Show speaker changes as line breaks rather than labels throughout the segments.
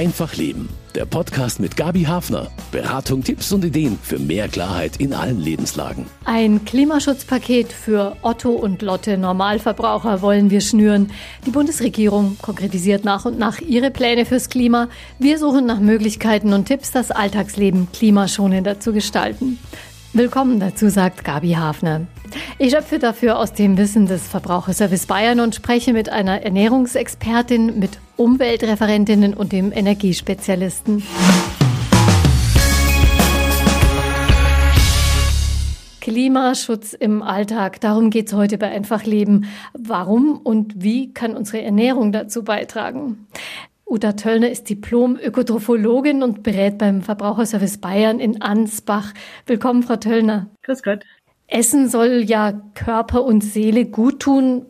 Einfach Leben. Der Podcast mit Gabi Hafner. Beratung, Tipps und Ideen für mehr Klarheit in allen Lebenslagen.
Ein Klimaschutzpaket für Otto und Lotte Normalverbraucher wollen wir schnüren. Die Bundesregierung konkretisiert nach und nach ihre Pläne fürs Klima. Wir suchen nach Möglichkeiten und Tipps, das Alltagsleben klimaschonender zu gestalten. Willkommen dazu, sagt Gabi Hafner. Ich schöpfe dafür aus dem Wissen des Verbraucherservice Bayern und spreche mit einer Ernährungsexpertin, mit Umweltreferentinnen und dem Energiespezialisten. Klimaschutz im Alltag, darum geht es heute bei Einfach Leben. Warum und wie kann unsere Ernährung dazu beitragen? Uta Töllner ist Diplom-Ökotrophologin und berät beim Verbraucherservice Bayern in Ansbach. Willkommen, Frau Töllner.
Grüß Gott.
Essen soll ja Körper und Seele gut tun.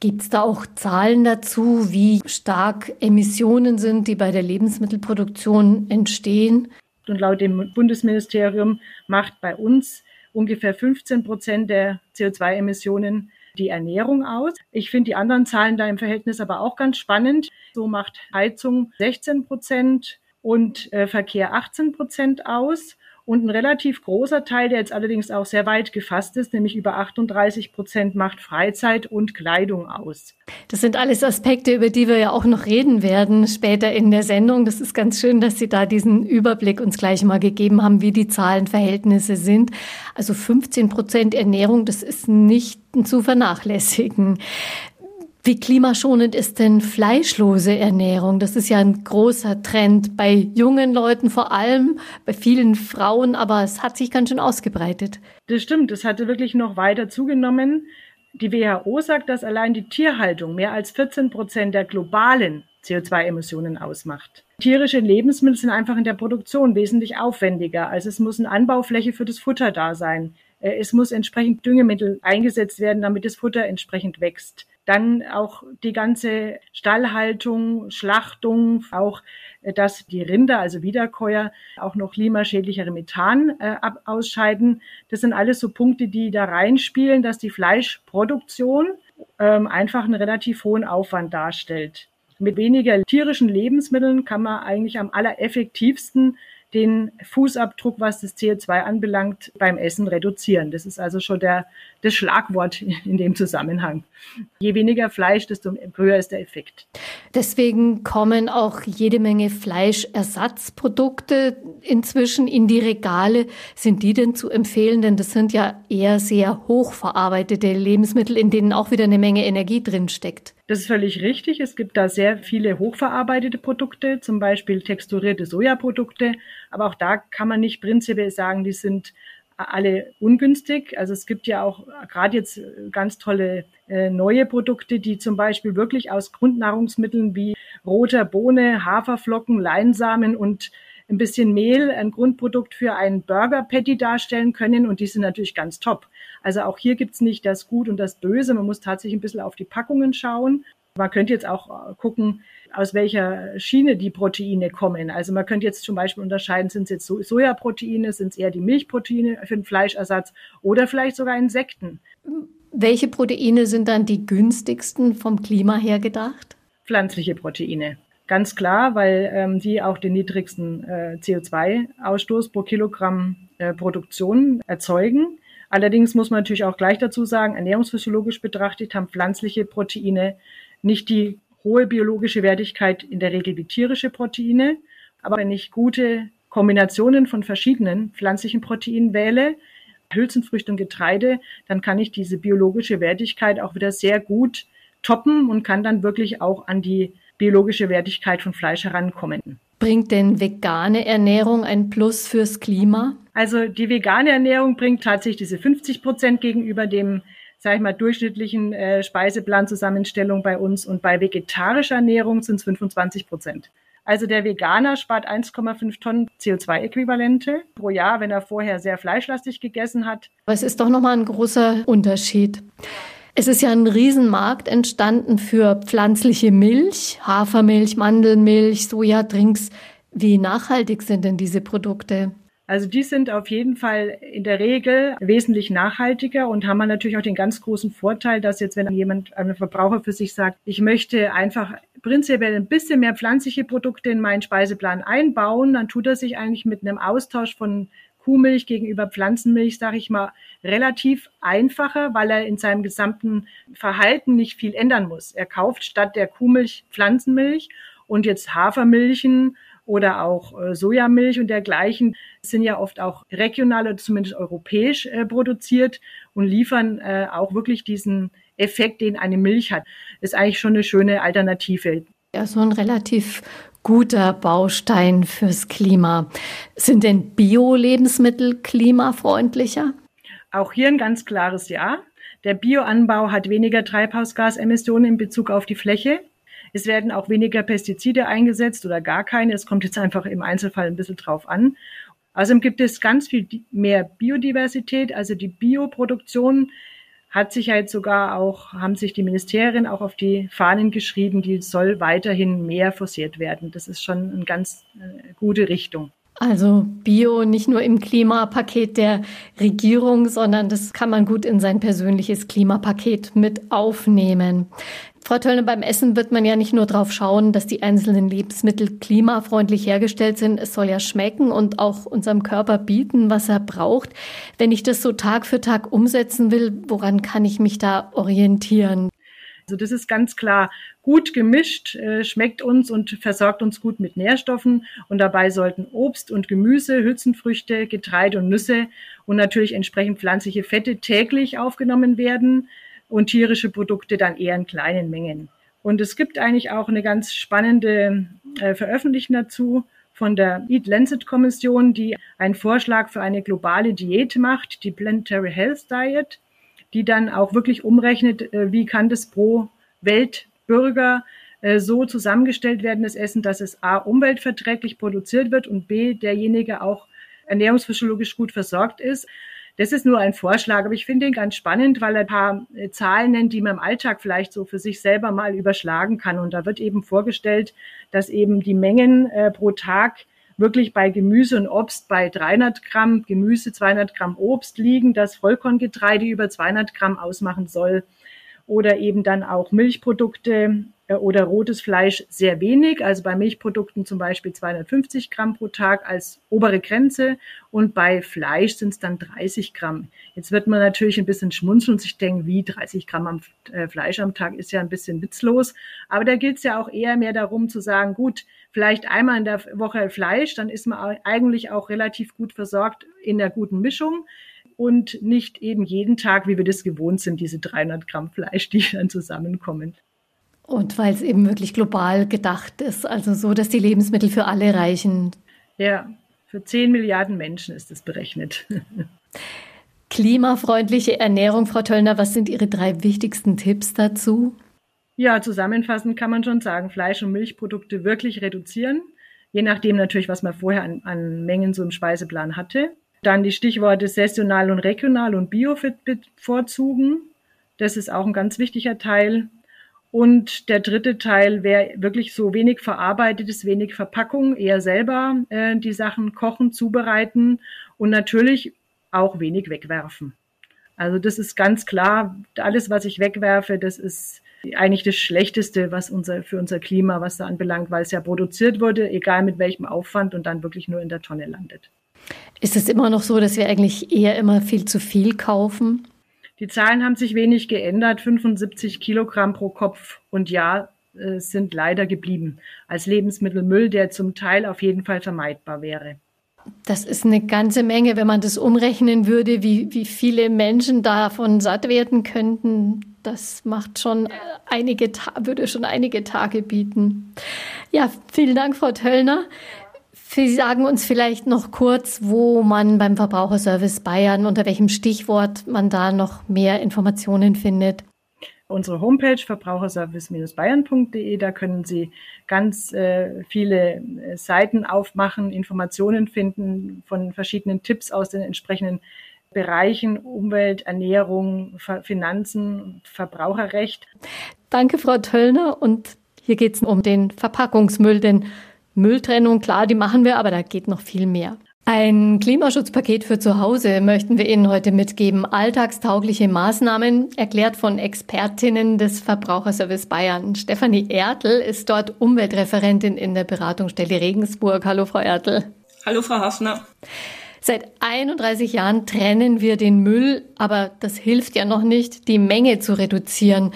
Gibt es da auch Zahlen dazu, wie stark Emissionen sind, die bei der Lebensmittelproduktion entstehen?
Und laut dem Bundesministerium macht bei uns ungefähr 15 Prozent der CO2-Emissionen die Ernährung aus. Ich finde die anderen Zahlen da im Verhältnis aber auch ganz spannend. So macht Heizung 16 Prozent und äh, Verkehr 18 Prozent aus. Und ein relativ großer Teil, der jetzt allerdings auch sehr weit gefasst ist, nämlich über 38 Prozent, macht Freizeit und Kleidung aus.
Das sind alles Aspekte, über die wir ja auch noch reden werden später in der Sendung. Das ist ganz schön, dass Sie da diesen Überblick uns gleich mal gegeben haben, wie die Zahlenverhältnisse sind. Also 15 Prozent Ernährung, das ist nicht zu vernachlässigen. Wie klimaschonend ist denn fleischlose Ernährung? Das ist ja ein großer Trend bei jungen Leuten vor allem, bei vielen Frauen, aber es hat sich ganz schön ausgebreitet.
Das stimmt, es hatte wirklich noch weiter zugenommen. Die WHO sagt, dass allein die Tierhaltung mehr als 14 Prozent der globalen CO2-Emissionen ausmacht. Tierische Lebensmittel sind einfach in der Produktion wesentlich aufwendiger. Also es muss eine Anbaufläche für das Futter da sein. Äh, es muss entsprechend Düngemittel eingesetzt werden, damit das Futter entsprechend wächst. Dann auch die ganze Stallhaltung, Schlachtung, auch äh, dass die Rinder, also Wiederkäuer, auch noch klimaschädlichere Methan äh, ausscheiden. Das sind alles so Punkte, die da reinspielen, dass die Fleischproduktion ähm, einfach einen relativ hohen Aufwand darstellt. Mit weniger tierischen Lebensmitteln kann man eigentlich am allereffektivsten den Fußabdruck, was das CO2 anbelangt, beim Essen reduzieren. Das ist also schon der, das Schlagwort in dem Zusammenhang. Je weniger Fleisch, desto höher ist der Effekt.
Deswegen kommen auch jede Menge Fleischersatzprodukte inzwischen in die Regale. Sind die denn zu empfehlen? Denn das sind ja eher sehr hochverarbeitete Lebensmittel, in denen auch wieder eine Menge Energie drin steckt.
Das ist völlig richtig. Es gibt da sehr viele hochverarbeitete Produkte, zum Beispiel texturierte Sojaprodukte. Aber auch da kann man nicht prinzipiell sagen, die sind alle ungünstig. Also es gibt ja auch gerade jetzt ganz tolle äh, neue Produkte, die zum Beispiel wirklich aus Grundnahrungsmitteln wie roter Bohne, Haferflocken, Leinsamen und ein bisschen Mehl ein Grundprodukt für einen Burger Patty darstellen können und die sind natürlich ganz top. Also auch hier gibt's nicht das Gut und das Böse. Man muss tatsächlich ein bisschen auf die Packungen schauen. Man könnte jetzt auch äh, gucken, aus welcher Schiene die Proteine kommen. Also man könnte jetzt zum Beispiel unterscheiden, sind es jetzt Sojaproteine, sind es eher die Milchproteine für den Fleischersatz oder vielleicht sogar Insekten.
Welche Proteine sind dann die günstigsten vom Klima her gedacht?
Pflanzliche Proteine. Ganz klar, weil ähm, die auch den niedrigsten äh, CO2-Ausstoß pro Kilogramm äh, Produktion erzeugen. Allerdings muss man natürlich auch gleich dazu sagen, ernährungsphysiologisch betrachtet haben pflanzliche Proteine nicht die hohe biologische Wertigkeit in der Regel wie tierische Proteine. Aber wenn ich gute Kombinationen von verschiedenen pflanzlichen Proteinen wähle, Hülsenfrüchte und Getreide, dann kann ich diese biologische Wertigkeit auch wieder sehr gut toppen und kann dann wirklich auch an die biologische Wertigkeit von Fleisch herankommen.
Bringt denn vegane Ernährung ein Plus fürs Klima?
Also die vegane Ernährung bringt tatsächlich diese 50 Prozent gegenüber dem, sage ich mal, durchschnittlichen äh, Speiseplanzusammenstellung bei uns und bei vegetarischer Ernährung sind es 25 Prozent. Also der Veganer spart 1,5 Tonnen CO2-Äquivalente pro Jahr, wenn er vorher sehr fleischlastig gegessen hat.
Aber es ist doch nochmal ein großer Unterschied. Es ist ja ein Riesenmarkt entstanden für pflanzliche Milch, Hafermilch, Mandelmilch, Sojadrinks. Wie nachhaltig sind denn diese Produkte?
Also die sind auf jeden Fall in der Regel wesentlich nachhaltiger und haben natürlich auch den ganz großen Vorteil, dass jetzt, wenn jemand, ein Verbraucher für sich sagt, ich möchte einfach prinzipiell ein bisschen mehr pflanzliche Produkte in meinen Speiseplan einbauen, dann tut er sich eigentlich mit einem Austausch von Kuhmilch gegenüber Pflanzenmilch, sage ich mal, relativ einfacher, weil er in seinem gesamten Verhalten nicht viel ändern muss. Er kauft statt der Kuhmilch Pflanzenmilch und jetzt Hafermilchen oder auch äh, Sojamilch und dergleichen sind ja oft auch regional oder zumindest europäisch äh, produziert und liefern äh, auch wirklich diesen Effekt, den eine Milch hat. Ist eigentlich schon eine schöne Alternative.
Ja, so ein relativ guter Baustein fürs Klima. Sind denn Bio-Lebensmittel klimafreundlicher?
Auch hier ein ganz klares Ja. Der Bioanbau hat weniger Treibhausgasemissionen in Bezug auf die Fläche. Es werden auch weniger Pestizide eingesetzt oder gar keine. Es kommt jetzt einfach im Einzelfall ein bisschen drauf an. Außerdem gibt es ganz viel mehr Biodiversität. Also die Bioproduktion hat sich halt sogar auch, haben sich die Ministerien auch auf die Fahnen geschrieben, die soll weiterhin mehr forciert werden. Das ist schon eine ganz äh, gute Richtung.
Also Bio nicht nur im Klimapaket der Regierung, sondern das kann man gut in sein persönliches Klimapaket mit aufnehmen. Frau Töllner, beim Essen wird man ja nicht nur darauf schauen, dass die einzelnen Lebensmittel klimafreundlich hergestellt sind. Es soll ja schmecken und auch unserem Körper bieten, was er braucht. Wenn ich das so Tag für Tag umsetzen will, woran kann ich mich da orientieren?
Also das ist ganz klar gut gemischt, äh, schmeckt uns und versorgt uns gut mit Nährstoffen. Und dabei sollten Obst und Gemüse, Hülsenfrüchte, Getreide und Nüsse und natürlich entsprechend pflanzliche Fette täglich aufgenommen werden und tierische Produkte dann eher in kleinen Mengen. Und es gibt eigentlich auch eine ganz spannende äh, Veröffentlichung dazu von der Eat Lancet Kommission, die einen Vorschlag für eine globale Diät macht, die Planetary Health Diet, die dann auch wirklich umrechnet, äh, wie kann das pro Weltbürger äh, so zusammengestellt werden, das Essen, dass es A, umweltverträglich produziert wird und B, derjenige auch ernährungsphysiologisch gut versorgt ist. Das ist nur ein Vorschlag, aber ich finde ihn ganz spannend, weil er ein paar äh, Zahlen nennt, die man im Alltag vielleicht so für sich selber mal überschlagen kann. Und da wird eben vorgestellt, dass eben die Mengen äh, pro Tag wirklich bei Gemüse und Obst bei 300 Gramm Gemüse, 200 Gramm Obst liegen, dass Vollkorngetreide über 200 Gramm ausmachen soll oder eben dann auch Milchprodukte äh, oder rotes Fleisch sehr wenig, also bei Milchprodukten zum Beispiel 250 Gramm pro Tag als obere Grenze und bei Fleisch sind es dann 30 Gramm. Jetzt wird man natürlich ein bisschen schmunzeln und sich denken, wie 30 Gramm am, äh, Fleisch am Tag ist ja ein bisschen witzlos. Aber da geht es ja auch eher mehr darum zu sagen, gut, vielleicht einmal in der Woche Fleisch, dann ist man eigentlich auch relativ gut versorgt in der guten Mischung und nicht eben jeden Tag, wie wir das gewohnt sind, diese 300 Gramm Fleisch, die dann zusammenkommen.
Und weil es eben wirklich global gedacht ist, also so, dass die Lebensmittel für alle reichen.
Ja, für 10 Milliarden Menschen ist es berechnet.
Klimafreundliche Ernährung, Frau Töllner, was sind Ihre drei wichtigsten Tipps dazu?
Ja, zusammenfassend kann man schon sagen, Fleisch- und Milchprodukte wirklich reduzieren, je nachdem natürlich, was man vorher an, an Mengen so im Speiseplan hatte. Dann die Stichworte saisonal und regional und bio bevorzugen. Das ist auch ein ganz wichtiger Teil. Und der dritte Teil wäre wirklich so wenig verarbeitetes, wenig Verpackung, eher selber äh, die Sachen kochen, zubereiten und natürlich auch wenig wegwerfen. Also das ist ganz klar, alles, was ich wegwerfe, das ist eigentlich das Schlechteste, was unser, für unser Klima, was da anbelangt, weil es ja produziert wurde, egal mit welchem Aufwand und dann wirklich nur in der Tonne landet.
Ist es immer noch so, dass wir eigentlich eher immer viel zu viel kaufen?
Die Zahlen haben sich wenig geändert. 75 Kilogramm pro Kopf und Jahr äh, sind leider geblieben als Lebensmittelmüll, der zum Teil auf jeden Fall vermeidbar wäre.
Das ist eine ganze Menge, wenn man das umrechnen würde, wie, wie viele Menschen davon satt werden könnten. Das macht schon einige, würde schon einige Tage bieten. Ja, vielen Dank, Frau Töllner. Sie sagen uns vielleicht noch kurz, wo man beim Verbraucherservice Bayern, unter welchem Stichwort man da noch mehr Informationen findet.
Unsere Homepage verbraucherservice-bayern.de, da können Sie ganz äh, viele äh, Seiten aufmachen, Informationen finden von verschiedenen Tipps aus den entsprechenden Bereichen Umwelt, Ernährung, Finanzen, Verbraucherrecht.
Danke, Frau Töllner. Und hier geht es um den Verpackungsmüll, denn Mülltrennung, klar, die machen wir, aber da geht noch viel mehr. Ein Klimaschutzpaket für zu Hause möchten wir Ihnen heute mitgeben. Alltagstaugliche Maßnahmen, erklärt von Expertinnen des Verbraucherservice Bayern. Stefanie Ertel ist dort Umweltreferentin in der Beratungsstelle Regensburg. Hallo, Frau Ertel.
Hallo, Frau Hafner.
Seit 31 Jahren trennen wir den Müll, aber das hilft ja noch nicht, die Menge zu reduzieren.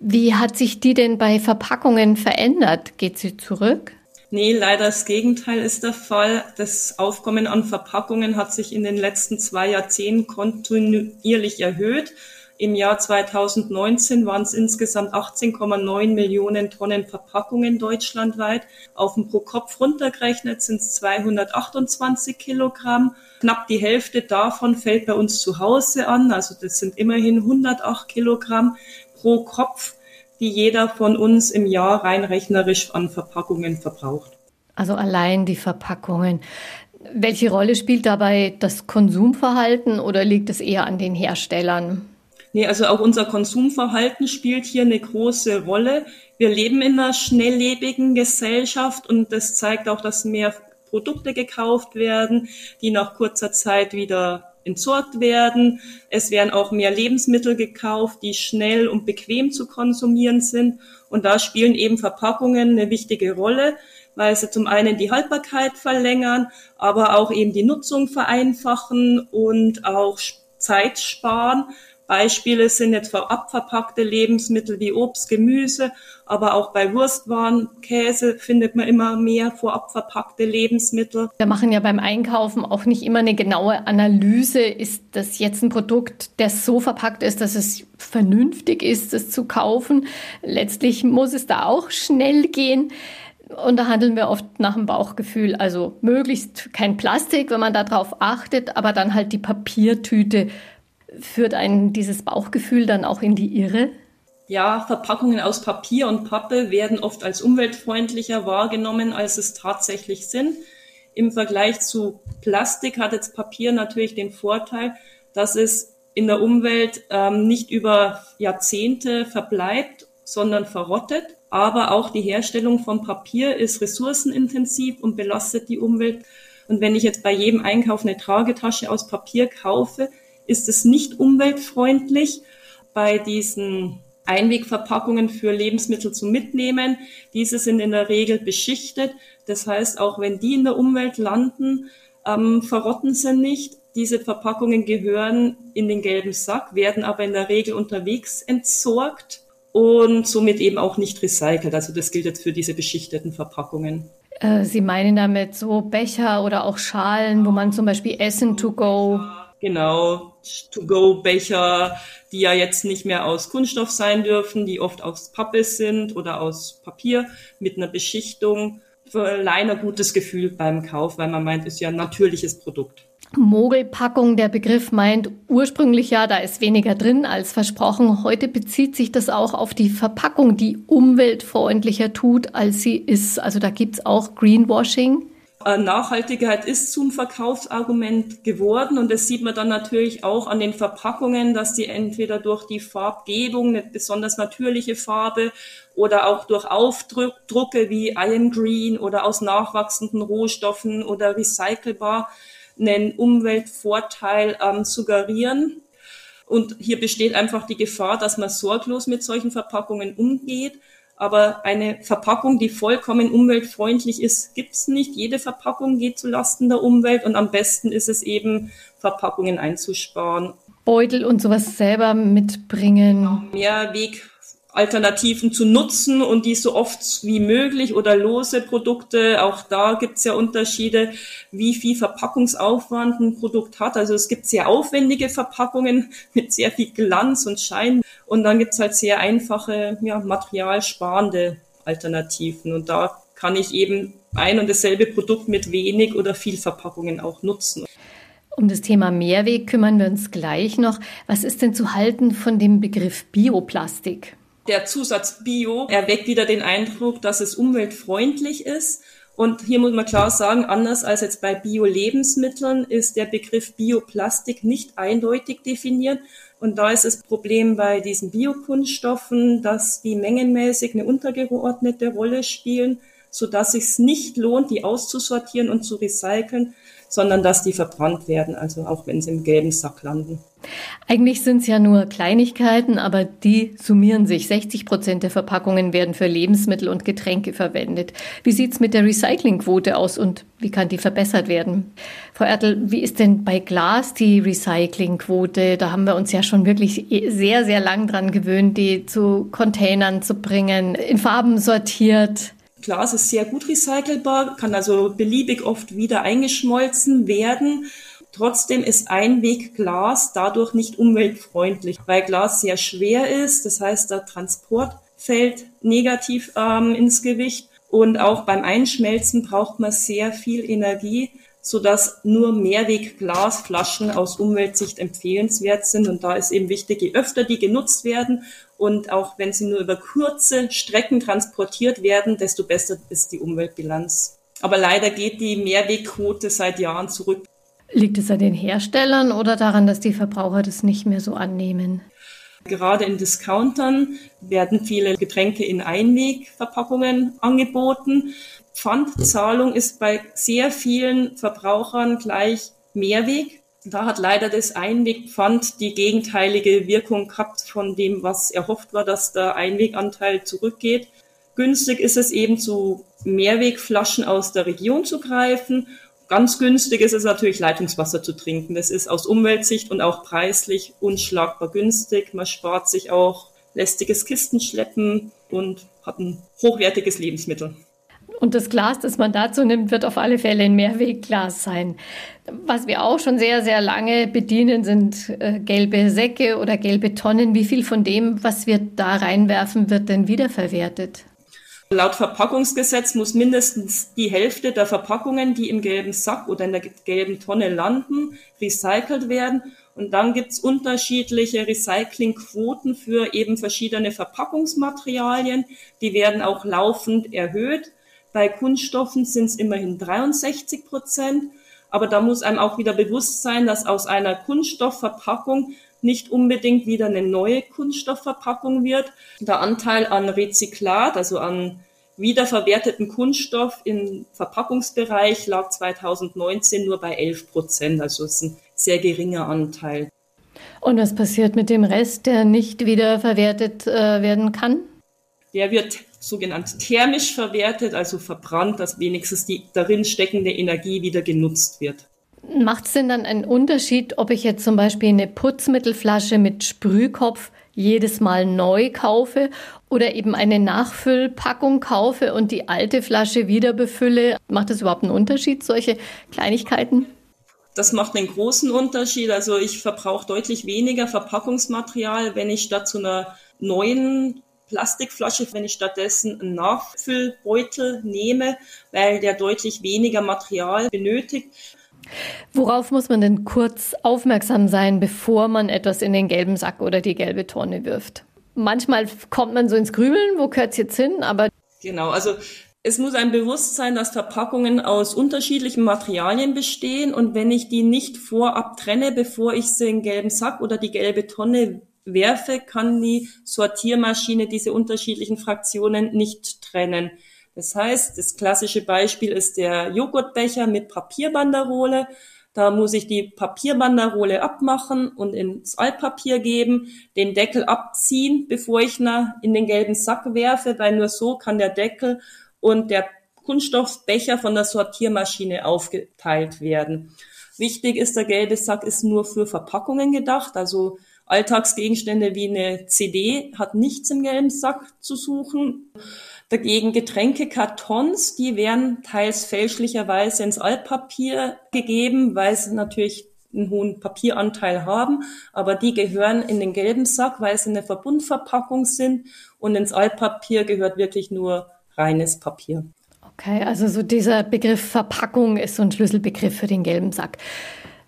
Wie hat sich die denn bei Verpackungen verändert? Geht sie zurück?
Nee, leider das Gegenteil ist der Fall. Das Aufkommen an Verpackungen hat sich in den letzten zwei Jahrzehnten kontinuierlich erhöht. Im Jahr 2019 waren es insgesamt 18,9 Millionen Tonnen Verpackungen deutschlandweit. Auf den pro Kopf runtergerechnet sind es 228 Kilogramm. Knapp die Hälfte davon fällt bei uns zu Hause an. Also das sind immerhin 108 Kilogramm pro Kopf die jeder von uns im Jahr rein rechnerisch an Verpackungen verbraucht.
Also allein die Verpackungen. Welche Rolle spielt dabei das Konsumverhalten oder liegt es eher an den Herstellern?
Nee, also auch unser Konsumverhalten spielt hier eine große Rolle. Wir leben in einer schnelllebigen Gesellschaft und das zeigt auch, dass mehr Produkte gekauft werden, die nach kurzer Zeit wieder entsorgt werden. Es werden auch mehr Lebensmittel gekauft, die schnell und bequem zu konsumieren sind. Und da spielen eben Verpackungen eine wichtige Rolle, weil sie zum einen die Haltbarkeit verlängern, aber auch eben die Nutzung vereinfachen und auch Zeit sparen. Beispiele sind jetzt abverpackte Lebensmittel wie Obst, Gemüse, aber auch bei Wurstwaren, Käse findet man immer mehr vorab verpackte Lebensmittel.
Wir machen ja beim Einkaufen auch nicht immer eine genaue Analyse. Ist das jetzt ein Produkt, das so verpackt ist, dass es vernünftig ist, es zu kaufen? Letztlich muss es da auch schnell gehen. Und da handeln wir oft nach dem Bauchgefühl. Also möglichst kein Plastik, wenn man darauf achtet, aber dann halt die Papiertüte Führt einen dieses Bauchgefühl dann auch in die Irre?
Ja, Verpackungen aus Papier und Pappe werden oft als umweltfreundlicher wahrgenommen, als es tatsächlich sind. Im Vergleich zu Plastik hat jetzt Papier natürlich den Vorteil, dass es in der Umwelt ähm, nicht über Jahrzehnte verbleibt, sondern verrottet. Aber auch die Herstellung von Papier ist ressourcenintensiv und belastet die Umwelt. Und wenn ich jetzt bei jedem Einkauf eine Tragetasche aus Papier kaufe, ist es nicht umweltfreundlich, bei diesen Einwegverpackungen für Lebensmittel zu mitnehmen. Diese sind in der Regel beschichtet. Das heißt, auch wenn die in der Umwelt landen, ähm, verrotten sie nicht. Diese Verpackungen gehören in den gelben Sack, werden aber in der Regel unterwegs entsorgt und somit eben auch nicht recycelt. Also das gilt jetzt für diese beschichteten Verpackungen.
Äh, Sie meinen damit so Becher oder auch Schalen, wo man zum Beispiel Essen to go
Genau, To-Go-Becher, die ja jetzt nicht mehr aus Kunststoff sein dürfen, die oft aus Pappe sind oder aus Papier mit einer Beschichtung. Verleihen ein gutes Gefühl beim Kauf, weil man meint, ist ja ein natürliches Produkt.
Mogelpackung, der Begriff meint ursprünglich ja, da ist weniger drin als versprochen. Heute bezieht sich das auch auf die Verpackung, die umweltfreundlicher tut, als sie ist. Also da gibt's auch Greenwashing.
Äh, Nachhaltigkeit ist zum Verkaufsargument geworden und das sieht man dann natürlich auch an den Verpackungen, dass die entweder durch die Farbgebung, eine besonders natürliche Farbe oder auch durch Aufdrucke wie Iron Green oder aus nachwachsenden Rohstoffen oder recycelbar einen Umweltvorteil ähm, suggerieren. Und hier besteht einfach die Gefahr, dass man sorglos mit solchen Verpackungen umgeht aber eine Verpackung, die vollkommen umweltfreundlich ist, gibt's nicht. Jede Verpackung geht zu Lasten der Umwelt und am besten ist es eben, Verpackungen einzusparen.
Beutel und sowas selber mitbringen.
Mehrweg Alternativen zu nutzen und die so oft wie möglich oder lose Produkte. Auch da gibt's ja Unterschiede, wie viel Verpackungsaufwand ein Produkt hat. Also es gibt sehr aufwendige Verpackungen mit sehr viel Glanz und Schein und dann gibt's halt sehr einfache, ja, materialsparende Alternativen. Und da kann ich eben ein und dasselbe Produkt mit wenig oder viel Verpackungen auch nutzen.
Um das Thema Mehrweg kümmern wir uns gleich noch. Was ist denn zu halten von dem Begriff Bioplastik?
Der Zusatz Bio erweckt wieder den Eindruck, dass es umweltfreundlich ist. Und hier muss man klar sagen, anders als jetzt bei Bio-Lebensmitteln ist der Begriff Bioplastik nicht eindeutig definiert. Und da ist das Problem bei diesen Biokunststoffen, dass die mengenmäßig eine untergeordnete Rolle spielen. sodass es sich nicht lohnt, die auszusortieren und zu recyceln, sondern dass die verbrannt werden, also auch wenn sie im gelben Sack landen.
Eigentlich sind es ja nur Kleinigkeiten, aber die summieren sich. 60 Prozent der Verpackungen werden für Lebensmittel und Getränke verwendet. Wie sieht es mit der Recyclingquote aus und wie kann die verbessert werden? Frau Ertel, wie ist denn bei Glas die Recyclingquote? Da haben wir uns ja schon wirklich sehr, sehr lang dran gewöhnt, die zu Containern zu bringen, in Farben sortiert.
Glas ist sehr gut recycelbar, kann also beliebig oft wieder eingeschmolzen werden. Trotzdem ist Einwegglas dadurch nicht umweltfreundlich, weil Glas sehr schwer ist. Das heißt, der Transport fällt negativ ähm, ins Gewicht. Und auch beim Einschmelzen braucht man sehr viel Energie, sodass nur Mehrwegglasflaschen aus Umweltsicht empfehlenswert sind. Und da ist eben wichtig, je öfter die genutzt werden und auch wenn sie nur über kurze Strecken transportiert werden, desto besser ist die Umweltbilanz. Aber leider geht die Mehrwegquote seit Jahren zurück.
Liegt es an den Herstellern oder daran, dass die Verbraucher das nicht mehr so annehmen?
Gerade in Discountern werden viele Getränke in Einwegverpackungen angeboten. Pfandzahlung ist bei sehr vielen Verbrauchern gleich Mehrweg. Da hat leider das Einwegpfand die gegenteilige Wirkung gehabt von dem, was erhofft war, dass der Einweganteil zurückgeht. Günstig ist es eben zu Mehrwegflaschen aus der Region zu greifen. Ganz günstig ist es natürlich Leitungswasser zu trinken. Das ist aus Umweltsicht und auch preislich unschlagbar günstig. Man spart sich auch lästiges Kistenschleppen und hat ein hochwertiges Lebensmittel.
Und das Glas, das man dazu nimmt, wird auf alle Fälle ein Mehrwegglas sein. Was wir auch schon sehr, sehr lange bedienen, sind äh, gelbe Säcke oder gelbe Tonnen. Wie viel von dem, was wir da reinwerfen, wird denn wiederverwertet?
Laut Verpackungsgesetz muss mindestens die Hälfte der Verpackungen, die im gelben Sack oder in der gelben Tonne landen, recycelt werden. Und dann gibt's unterschiedliche Recyclingquoten für eben verschiedene Verpackungsmaterialien. Die werden auch laufend erhöht. Bei Kunststoffen sind es immerhin 63 Prozent. Aber da muss einem auch wieder bewusst sein, dass aus einer Kunststoffverpackung nicht unbedingt wieder eine neue Kunststoffverpackung wird. Der Anteil an Rezyklat, also an wiederverwerteten Kunststoff im Verpackungsbereich lag 2019 nur bei 11 Prozent. Also es ist ein sehr geringer Anteil.
Und was passiert mit dem Rest, der nicht wiederverwertet äh, werden kann?
Der wird sogenannt thermisch verwertet, also verbrannt, dass wenigstens die darin steckende Energie wieder genutzt wird.
Macht es denn dann einen Unterschied, ob ich jetzt zum Beispiel eine Putzmittelflasche mit Sprühkopf jedes Mal neu kaufe oder eben eine Nachfüllpackung kaufe und die alte Flasche wieder befülle? Macht das überhaupt einen Unterschied, solche Kleinigkeiten?
Das macht einen großen Unterschied. Also ich verbrauche deutlich weniger Verpackungsmaterial, wenn ich statt zu einer neuen Plastikflasche, wenn ich stattdessen einen Nachfüllbeutel nehme, weil der deutlich weniger Material benötigt.
Worauf muss man denn kurz aufmerksam sein, bevor man etwas in den gelben Sack oder die gelbe Tonne wirft? Manchmal kommt man so ins Grübeln, wo gehört es jetzt hin, aber.
Genau, also es muss ein Bewusstsein, dass Verpackungen aus unterschiedlichen Materialien bestehen und wenn ich die nicht vorab trenne, bevor ich sie in den gelben Sack oder die gelbe Tonne werfe, kann die Sortiermaschine diese unterschiedlichen Fraktionen nicht trennen. Das heißt, das klassische Beispiel ist der Joghurtbecher mit Papierbanderole. Da muss ich die Papierbanderole abmachen und ins Altpapier geben, den Deckel abziehen, bevor ich ihn in den gelben Sack werfe, weil nur so kann der Deckel und der Kunststoffbecher von der Sortiermaschine aufgeteilt werden. Wichtig ist, der gelbe Sack ist nur für Verpackungen gedacht, also Alltagsgegenstände wie eine CD hat nichts im gelben Sack zu suchen. Dagegen Getränkekartons, die werden teils fälschlicherweise ins Altpapier gegeben, weil sie natürlich einen hohen Papieranteil haben, aber die gehören in den gelben Sack, weil sie eine Verbundverpackung sind und ins Altpapier gehört wirklich nur reines Papier.
Okay, also so dieser Begriff Verpackung ist so ein Schlüsselbegriff für den gelben Sack.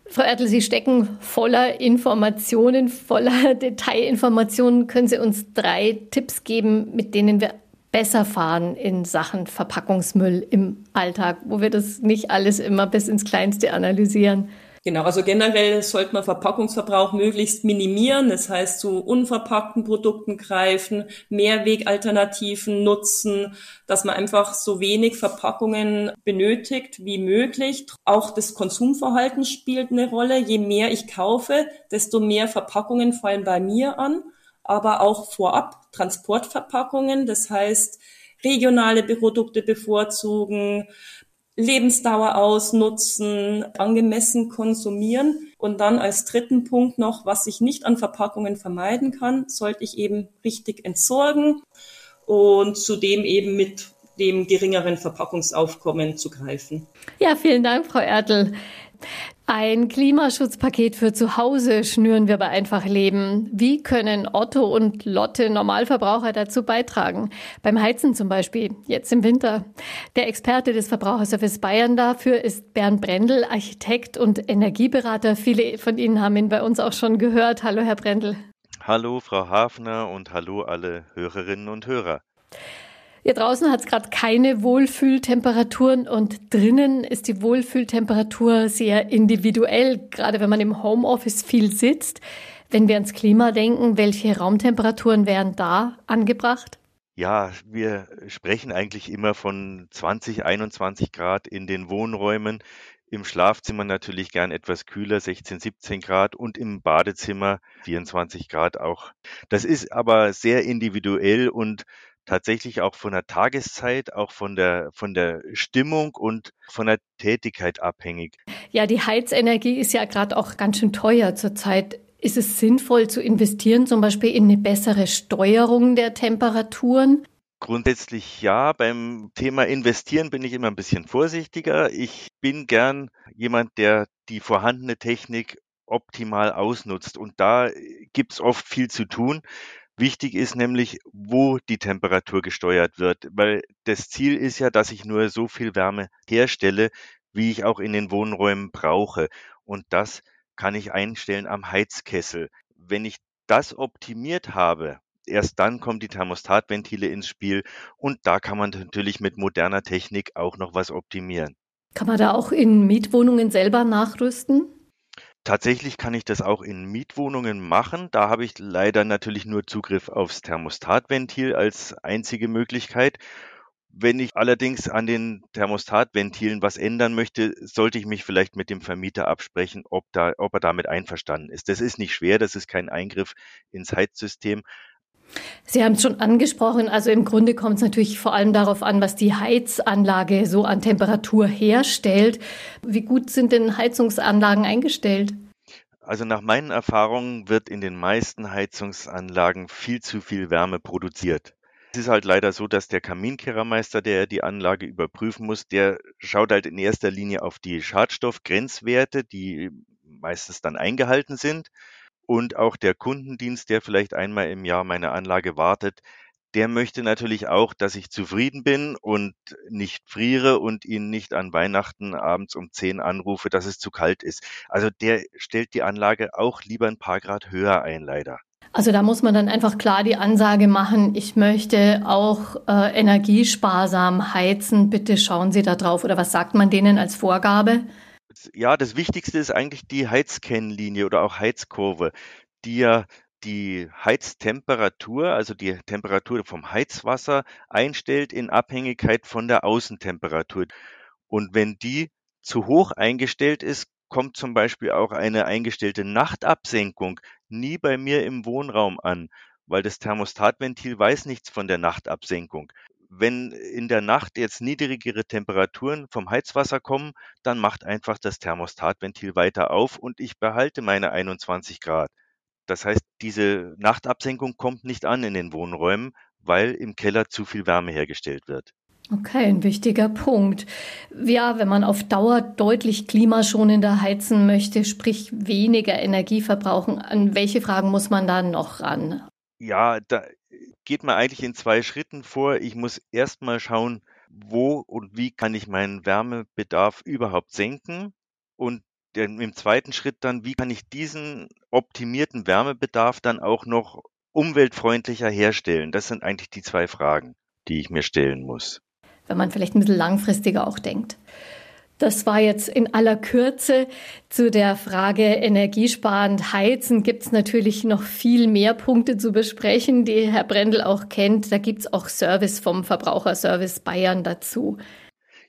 Frau Ertel, Sie stecken voller Informationen, voller Detailinformationen. Können Sie uns drei Tipps geben, mit denen wir besser fahren in Sachen Verpackungsmüll im Alltag, wo wir das nicht alles immer bis ins Kleinste analysieren?
Genau, also generell sollte man Verpackungsverbrauch möglichst minimieren. Das heißt, zu unverpackten Produkten greifen, Mehrwegalternativen nutzen, dass man einfach so wenig Verpackungen benötigt wie möglich. Auch das Konsumverhalten spielt eine Rolle. Je mehr ich kaufe, desto mehr Verpackungen fallen bei mir an, aber auch vorab Transportverpackungen. Das heißt, regionale Produkte bevorzugen, Lebensdauer ausnutzen, angemessen konsumieren. Und dann als dritten Punkt noch, was ich nicht an Verpackungen vermeiden kann, sollte ich eben richtig entsorgen und zudem eben mit dem geringeren Verpackungsaufkommen zu greifen.
Ja, vielen Dank, Frau Ertel. Ein Klimaschutzpaket für zu Hause schnüren wir bei Einfach Leben. Wie können Otto und Lotte Normalverbraucher dazu beitragen? Beim Heizen zum Beispiel, jetzt im Winter. Der Experte des Verbraucherservice Bayern dafür ist Bernd Brendel, Architekt und Energieberater. Viele von Ihnen haben ihn bei uns auch schon gehört. Hallo, Herr Brendel.
Hallo, Frau Hafner und hallo alle Hörerinnen und Hörer.
Hier draußen hat es gerade keine Wohlfühltemperaturen und drinnen ist die Wohlfühltemperatur sehr individuell, gerade wenn man im Homeoffice viel sitzt. Wenn wir ans Klima denken, welche Raumtemperaturen wären da angebracht?
Ja, wir sprechen eigentlich immer von 20, 21 Grad in den Wohnräumen. Im Schlafzimmer natürlich gern etwas kühler, 16, 17 Grad und im Badezimmer 24 Grad auch. Das ist aber sehr individuell und tatsächlich auch von der Tageszeit, auch von der, von der Stimmung und von der Tätigkeit abhängig.
Ja, die Heizenergie ist ja gerade auch ganz schön teuer zurzeit. Ist es sinnvoll zu investieren, zum Beispiel in eine bessere Steuerung der Temperaturen?
Grundsätzlich ja. Beim Thema Investieren bin ich immer ein bisschen vorsichtiger. Ich bin gern jemand, der die vorhandene Technik optimal ausnutzt. Und da gibt es oft viel zu tun. Wichtig ist nämlich, wo die Temperatur gesteuert wird, weil das Ziel ist ja, dass ich nur so viel Wärme herstelle, wie ich auch in den Wohnräumen brauche. Und das kann ich einstellen am Heizkessel. Wenn ich das optimiert habe, erst dann kommen die Thermostatventile ins Spiel und da kann man natürlich mit moderner Technik auch noch was optimieren.
Kann man da auch in Mietwohnungen selber nachrüsten?
Tatsächlich kann ich das auch in Mietwohnungen machen. Da habe ich leider natürlich nur Zugriff aufs Thermostatventil als einzige Möglichkeit. Wenn ich allerdings an den Thermostatventilen was ändern möchte, sollte ich mich vielleicht mit dem Vermieter absprechen, ob, da, ob er damit einverstanden ist. Das ist nicht schwer, das ist kein Eingriff ins Heizsystem.
Sie haben es schon angesprochen, also im Grunde kommt es natürlich vor allem darauf an, was die Heizanlage so an Temperatur herstellt. Wie gut sind denn Heizungsanlagen eingestellt?
Also nach meinen Erfahrungen wird in den meisten Heizungsanlagen viel zu viel Wärme produziert. Es ist halt leider so, dass der Kaminkehrermeister, der die Anlage überprüfen muss, der schaut halt in erster Linie auf die Schadstoffgrenzwerte, die meistens dann eingehalten sind. Und auch der Kundendienst, der vielleicht einmal im Jahr meine Anlage wartet, der möchte natürlich auch, dass ich zufrieden bin und nicht friere und ihn nicht an Weihnachten abends um 10 anrufe, dass es zu kalt ist. Also der stellt die Anlage auch lieber ein paar Grad höher ein, leider.
Also da muss man dann einfach klar die Ansage machen, ich möchte auch äh, energiesparsam heizen, bitte schauen Sie da drauf. Oder was sagt man denen als Vorgabe?
Ja, das Wichtigste ist eigentlich die Heizkennlinie oder auch Heizkurve, die ja die Heiztemperatur, also die Temperatur vom Heizwasser einstellt in Abhängigkeit von der Außentemperatur. Und wenn die zu hoch eingestellt ist, kommt zum Beispiel auch eine eingestellte Nachtabsenkung nie bei mir im Wohnraum an, weil das Thermostatventil weiß nichts von der Nachtabsenkung. Wenn in der Nacht jetzt niedrigere Temperaturen vom Heizwasser kommen, dann macht einfach das Thermostatventil weiter auf und ich behalte meine 21 Grad. Das heißt, diese Nachtabsenkung kommt nicht an in den Wohnräumen, weil im Keller zu viel Wärme hergestellt wird.
Okay, ein wichtiger Punkt. Ja, wenn man auf Dauer deutlich klimaschonender heizen möchte, sprich weniger Energie verbrauchen, an welche Fragen muss man da noch ran?
Ja, da geht man eigentlich in zwei Schritten vor. Ich muss erstmal schauen, wo und wie kann ich meinen Wärmebedarf überhaupt senken und im zweiten Schritt dann, wie kann ich diesen optimierten Wärmebedarf dann auch noch umweltfreundlicher herstellen? Das sind eigentlich die zwei Fragen, die ich mir stellen muss.
Wenn man vielleicht ein bisschen langfristiger auch denkt. Das war jetzt in aller Kürze zu der Frage energiesparend heizen. Gibt es natürlich noch viel mehr Punkte zu besprechen, die Herr Brendel auch kennt. Da gibt es auch Service vom Verbraucherservice Bayern dazu.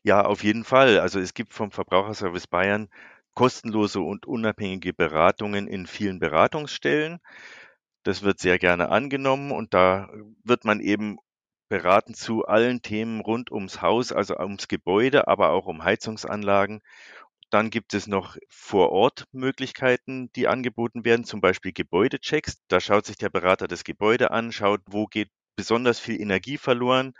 Ja, auf jeden Fall. Also es gibt vom Verbraucherservice Bayern kostenlose und unabhängige Beratungen in vielen Beratungsstellen. Das wird sehr gerne angenommen und da wird man eben beraten zu allen Themen rund ums Haus, also ums Gebäude, aber auch um Heizungsanlagen. Dann gibt es noch vor Ort Möglichkeiten, die angeboten werden, zum Beispiel Gebäudechecks. Da schaut sich der Berater das Gebäude an, schaut, wo geht besonders viel Energie verloren,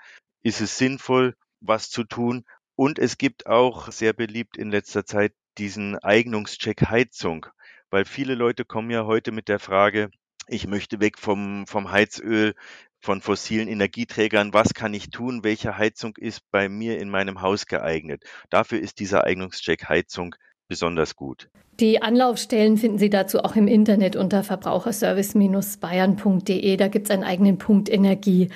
ist es sinnvoll, was zu tun. Und es gibt auch sehr beliebt in letzter Zeit diesen Eignungscheck Heizung, weil viele Leute kommen ja heute mit der Frage, ich möchte weg vom, vom Heizöl, von fossilen Energieträgern. Was kann ich tun? Welche Heizung ist bei mir in meinem Haus geeignet? Dafür ist dieser Eignungscheck Heizung besonders gut.
Die Anlaufstellen finden Sie dazu auch im Internet unter verbraucherservice-bayern.de. Da gibt es einen eigenen Punkt Energie.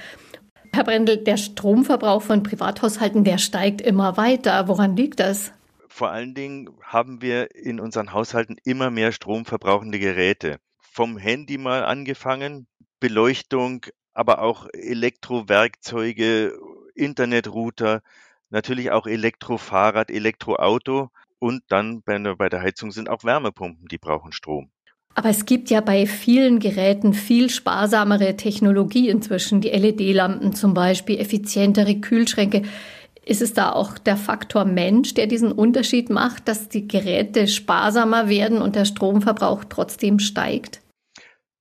Herr Brendel, der Stromverbrauch von Privathaushalten, der steigt immer weiter. Woran liegt das?
Vor allen Dingen haben wir in unseren Haushalten immer mehr stromverbrauchende Geräte vom Handy mal angefangen, Beleuchtung, aber auch Elektrowerkzeuge, Internetrouter, natürlich auch Elektrofahrrad, Elektroauto und dann bei der Heizung sind auch Wärmepumpen, die brauchen Strom.
Aber es gibt ja bei vielen Geräten viel sparsamere Technologie inzwischen, die LED-Lampen zum Beispiel, effizientere Kühlschränke. Ist es da auch der Faktor Mensch, der diesen Unterschied macht, dass die Geräte sparsamer werden und der Stromverbrauch trotzdem steigt?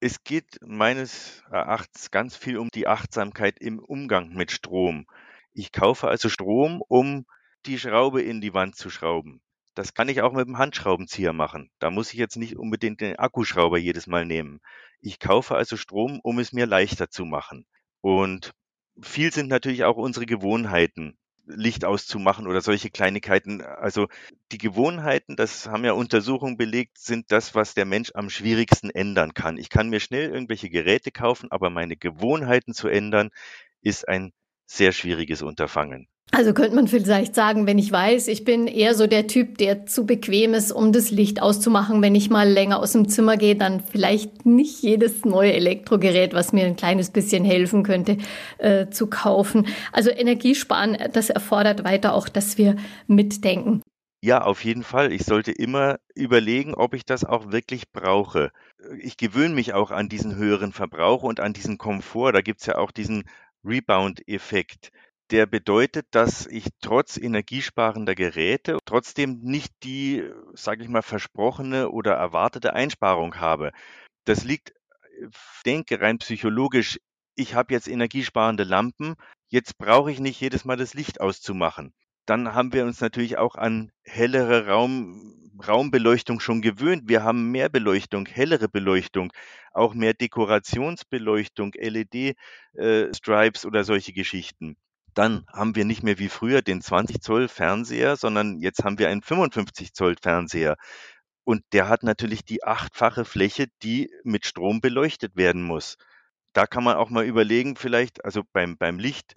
Es geht meines Erachtens ganz viel um die Achtsamkeit im Umgang mit Strom. Ich kaufe also Strom, um die Schraube in die Wand zu schrauben. Das kann ich auch mit dem Handschraubenzieher machen. Da muss ich jetzt nicht unbedingt den Akkuschrauber jedes Mal nehmen. Ich kaufe also Strom, um es mir leichter zu machen. Und viel sind natürlich auch unsere Gewohnheiten. Licht auszumachen oder solche Kleinigkeiten. Also die Gewohnheiten, das haben ja Untersuchungen belegt, sind das, was der Mensch am schwierigsten ändern kann. Ich kann mir schnell irgendwelche Geräte kaufen, aber meine Gewohnheiten zu ändern, ist ein sehr schwieriges Unterfangen.
Also könnte man vielleicht sagen, wenn ich weiß, ich bin eher so der Typ, der zu bequem ist, um das Licht auszumachen, wenn ich mal länger aus dem Zimmer gehe, dann vielleicht nicht jedes neue Elektrogerät, was mir ein kleines bisschen helfen könnte, äh, zu kaufen. Also Energiesparen, das erfordert weiter auch, dass wir mitdenken.
Ja, auf jeden Fall. Ich sollte immer überlegen, ob ich das auch wirklich brauche. Ich gewöhne mich auch an diesen höheren Verbrauch und an diesen Komfort. Da gibt es ja auch diesen Rebound-Effekt der bedeutet, dass ich trotz energiesparender Geräte trotzdem nicht die, sage ich mal, versprochene oder erwartete Einsparung habe. Das liegt, ich denke rein psychologisch, ich habe jetzt energiesparende Lampen, jetzt brauche ich nicht jedes Mal das Licht auszumachen. Dann haben wir uns natürlich auch an hellere Raum, Raumbeleuchtung schon gewöhnt. Wir haben mehr Beleuchtung, hellere Beleuchtung, auch mehr Dekorationsbeleuchtung, LED-Stripes äh, oder solche Geschichten. Dann haben wir nicht mehr wie früher den 20 Zoll Fernseher, sondern jetzt haben wir einen 55 Zoll Fernseher. Und der hat natürlich die achtfache Fläche, die mit Strom beleuchtet werden muss. Da kann man auch mal überlegen, vielleicht, also beim, beim Licht,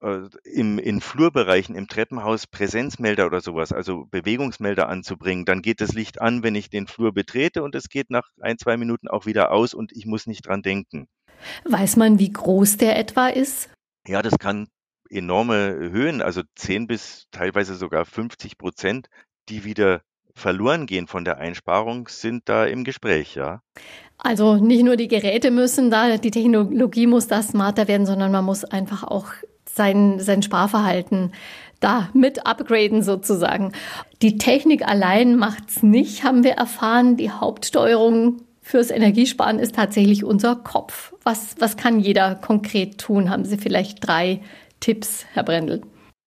äh, im, in Flurbereichen im Treppenhaus Präsenzmelder oder sowas, also Bewegungsmelder anzubringen. Dann geht das Licht an, wenn ich den Flur betrete und es geht nach ein, zwei Minuten auch wieder aus und ich muss nicht dran denken.
Weiß man, wie groß der etwa ist?
Ja, das kann enorme Höhen, also 10 bis teilweise sogar 50 Prozent, die wieder verloren gehen von der Einsparung, sind da im Gespräch, ja.
Also nicht nur die Geräte müssen da, die Technologie muss da smarter werden, sondern man muss einfach auch sein, sein Sparverhalten da mit upgraden sozusagen. Die Technik allein macht's nicht, haben wir erfahren. Die Hauptsteuerung fürs Energiesparen ist tatsächlich unser Kopf. Was, was kann jeder konkret tun? Haben Sie vielleicht drei Tipps, Herr Brendel?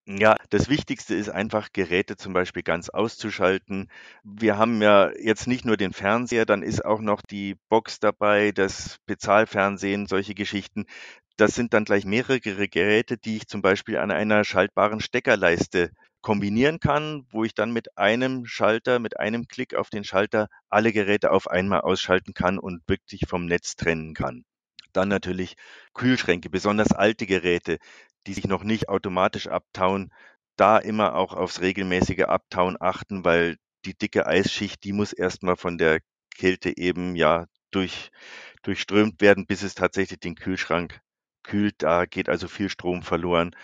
Ja, das Wichtigste ist einfach, Geräte zum Beispiel ganz auszuschalten. Wir haben ja jetzt nicht nur den Fernseher, dann ist auch noch die Box dabei, das Bezahlfernsehen, solche Geschichten. Das sind dann gleich mehrere Geräte, die ich zum Beispiel an einer schaltbaren Steckerleiste kombinieren kann, wo ich dann mit einem Schalter, mit einem Klick auf den Schalter alle Geräte auf einmal ausschalten kann und wirklich vom Netz trennen kann. Dann natürlich Kühlschränke, besonders alte Geräte, die sich noch nicht automatisch abtauen. da immer auch aufs regelmäßige Abtauen achten, weil die dicke Eisschicht, die muss erstmal von der Kälte eben ja durch, durchströmt werden, bis es tatsächlich den Kühlschrank kühlt. Da geht also viel Strom verloren.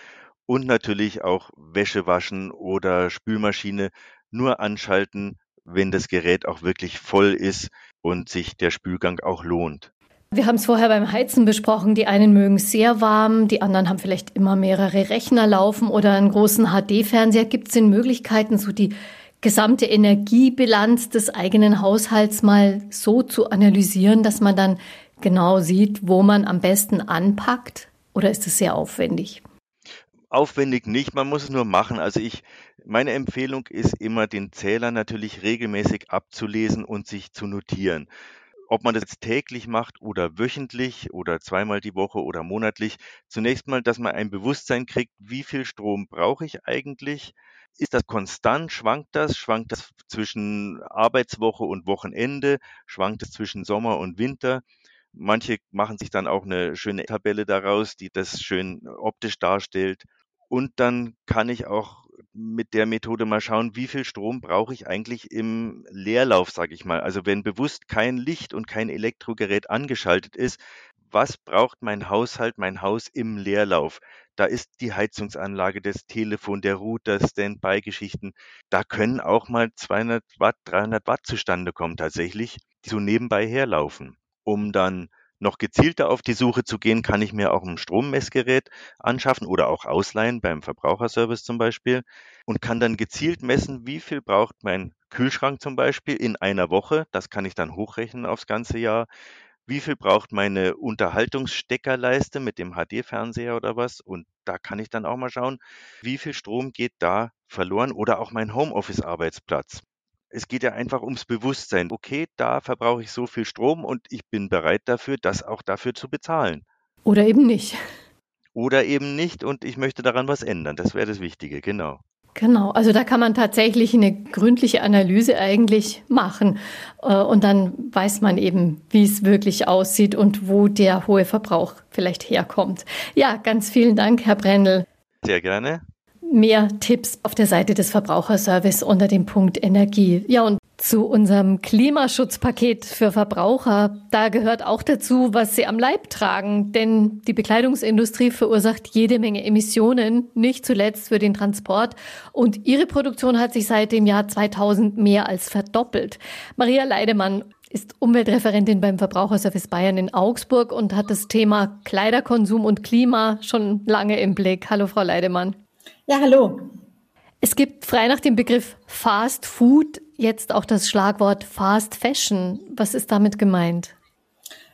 Und natürlich auch Wäsche waschen oder Spülmaschine nur anschalten, wenn das Gerät auch wirklich voll ist und sich der Spülgang auch lohnt.
Wir haben es vorher beim Heizen besprochen. Die einen mögen sehr warm, die anderen haben vielleicht immer mehrere Rechner laufen oder einen großen HD-Fernseher. Gibt es denn Möglichkeiten, so die gesamte Energiebilanz des eigenen Haushalts mal so zu analysieren, dass man dann genau sieht, wo man am besten anpackt? Oder ist es sehr aufwendig?
Aufwendig nicht, man muss es nur machen. Also ich, meine Empfehlung ist immer, den Zähler natürlich regelmäßig abzulesen und sich zu notieren. Ob man das jetzt täglich macht oder wöchentlich oder zweimal die Woche oder monatlich, zunächst mal, dass man ein Bewusstsein kriegt, wie viel Strom brauche ich eigentlich? Ist das konstant? Schwankt das? Schwankt das zwischen Arbeitswoche und Wochenende? Schwankt es zwischen Sommer und Winter? Manche machen sich dann auch eine schöne Tabelle daraus, die das schön optisch darstellt. Und dann kann ich auch mit der Methode mal schauen, wie viel Strom brauche ich eigentlich im Leerlauf, sage ich mal. Also wenn bewusst kein Licht und kein Elektrogerät angeschaltet ist, was braucht mein Haushalt, mein Haus im Leerlauf? Da ist die Heizungsanlage, das Telefon, der Router, Standby-Geschichten. Da können auch mal 200 Watt, 300 Watt zustande kommen tatsächlich, die so nebenbei herlaufen. Um dann noch gezielter auf die Suche zu gehen, kann ich mir auch ein Strommessgerät anschaffen oder auch ausleihen beim Verbraucherservice zum Beispiel und kann dann gezielt messen, wie viel braucht mein Kühlschrank zum Beispiel in einer Woche. Das kann ich dann hochrechnen aufs ganze Jahr. Wie viel braucht meine Unterhaltungssteckerleiste mit dem HD-Fernseher oder was? Und da kann ich dann auch mal schauen, wie viel Strom geht da verloren oder auch mein Homeoffice-Arbeitsplatz es geht ja einfach ums Bewusstsein. Okay, da verbrauche ich so viel Strom und ich bin bereit dafür, das auch dafür zu bezahlen.
Oder eben nicht.
Oder eben nicht und ich möchte daran was ändern. Das wäre das Wichtige, genau.
Genau, also da kann man tatsächlich eine gründliche Analyse eigentlich machen. Äh, und dann weiß man eben, wie es wirklich aussieht und wo der hohe Verbrauch vielleicht herkommt. Ja, ganz vielen Dank, Herr Brendel.
Sehr gerne
mehr Tipps auf der Seite des Verbraucherservice unter dem Punkt Energie. Ja, und zu unserem Klimaschutzpaket für Verbraucher, da gehört auch dazu, was sie am Leib tragen. Denn die Bekleidungsindustrie verursacht jede Menge Emissionen, nicht zuletzt für den Transport. Und ihre Produktion hat sich seit dem Jahr 2000 mehr als verdoppelt. Maria Leidemann ist Umweltreferentin beim Verbraucherservice Bayern in Augsburg und hat das Thema Kleiderkonsum und Klima schon lange im Blick. Hallo, Frau Leidemann.
Ja, hallo.
Es gibt frei nach dem Begriff Fast Food jetzt auch das Schlagwort Fast Fashion. Was ist damit gemeint?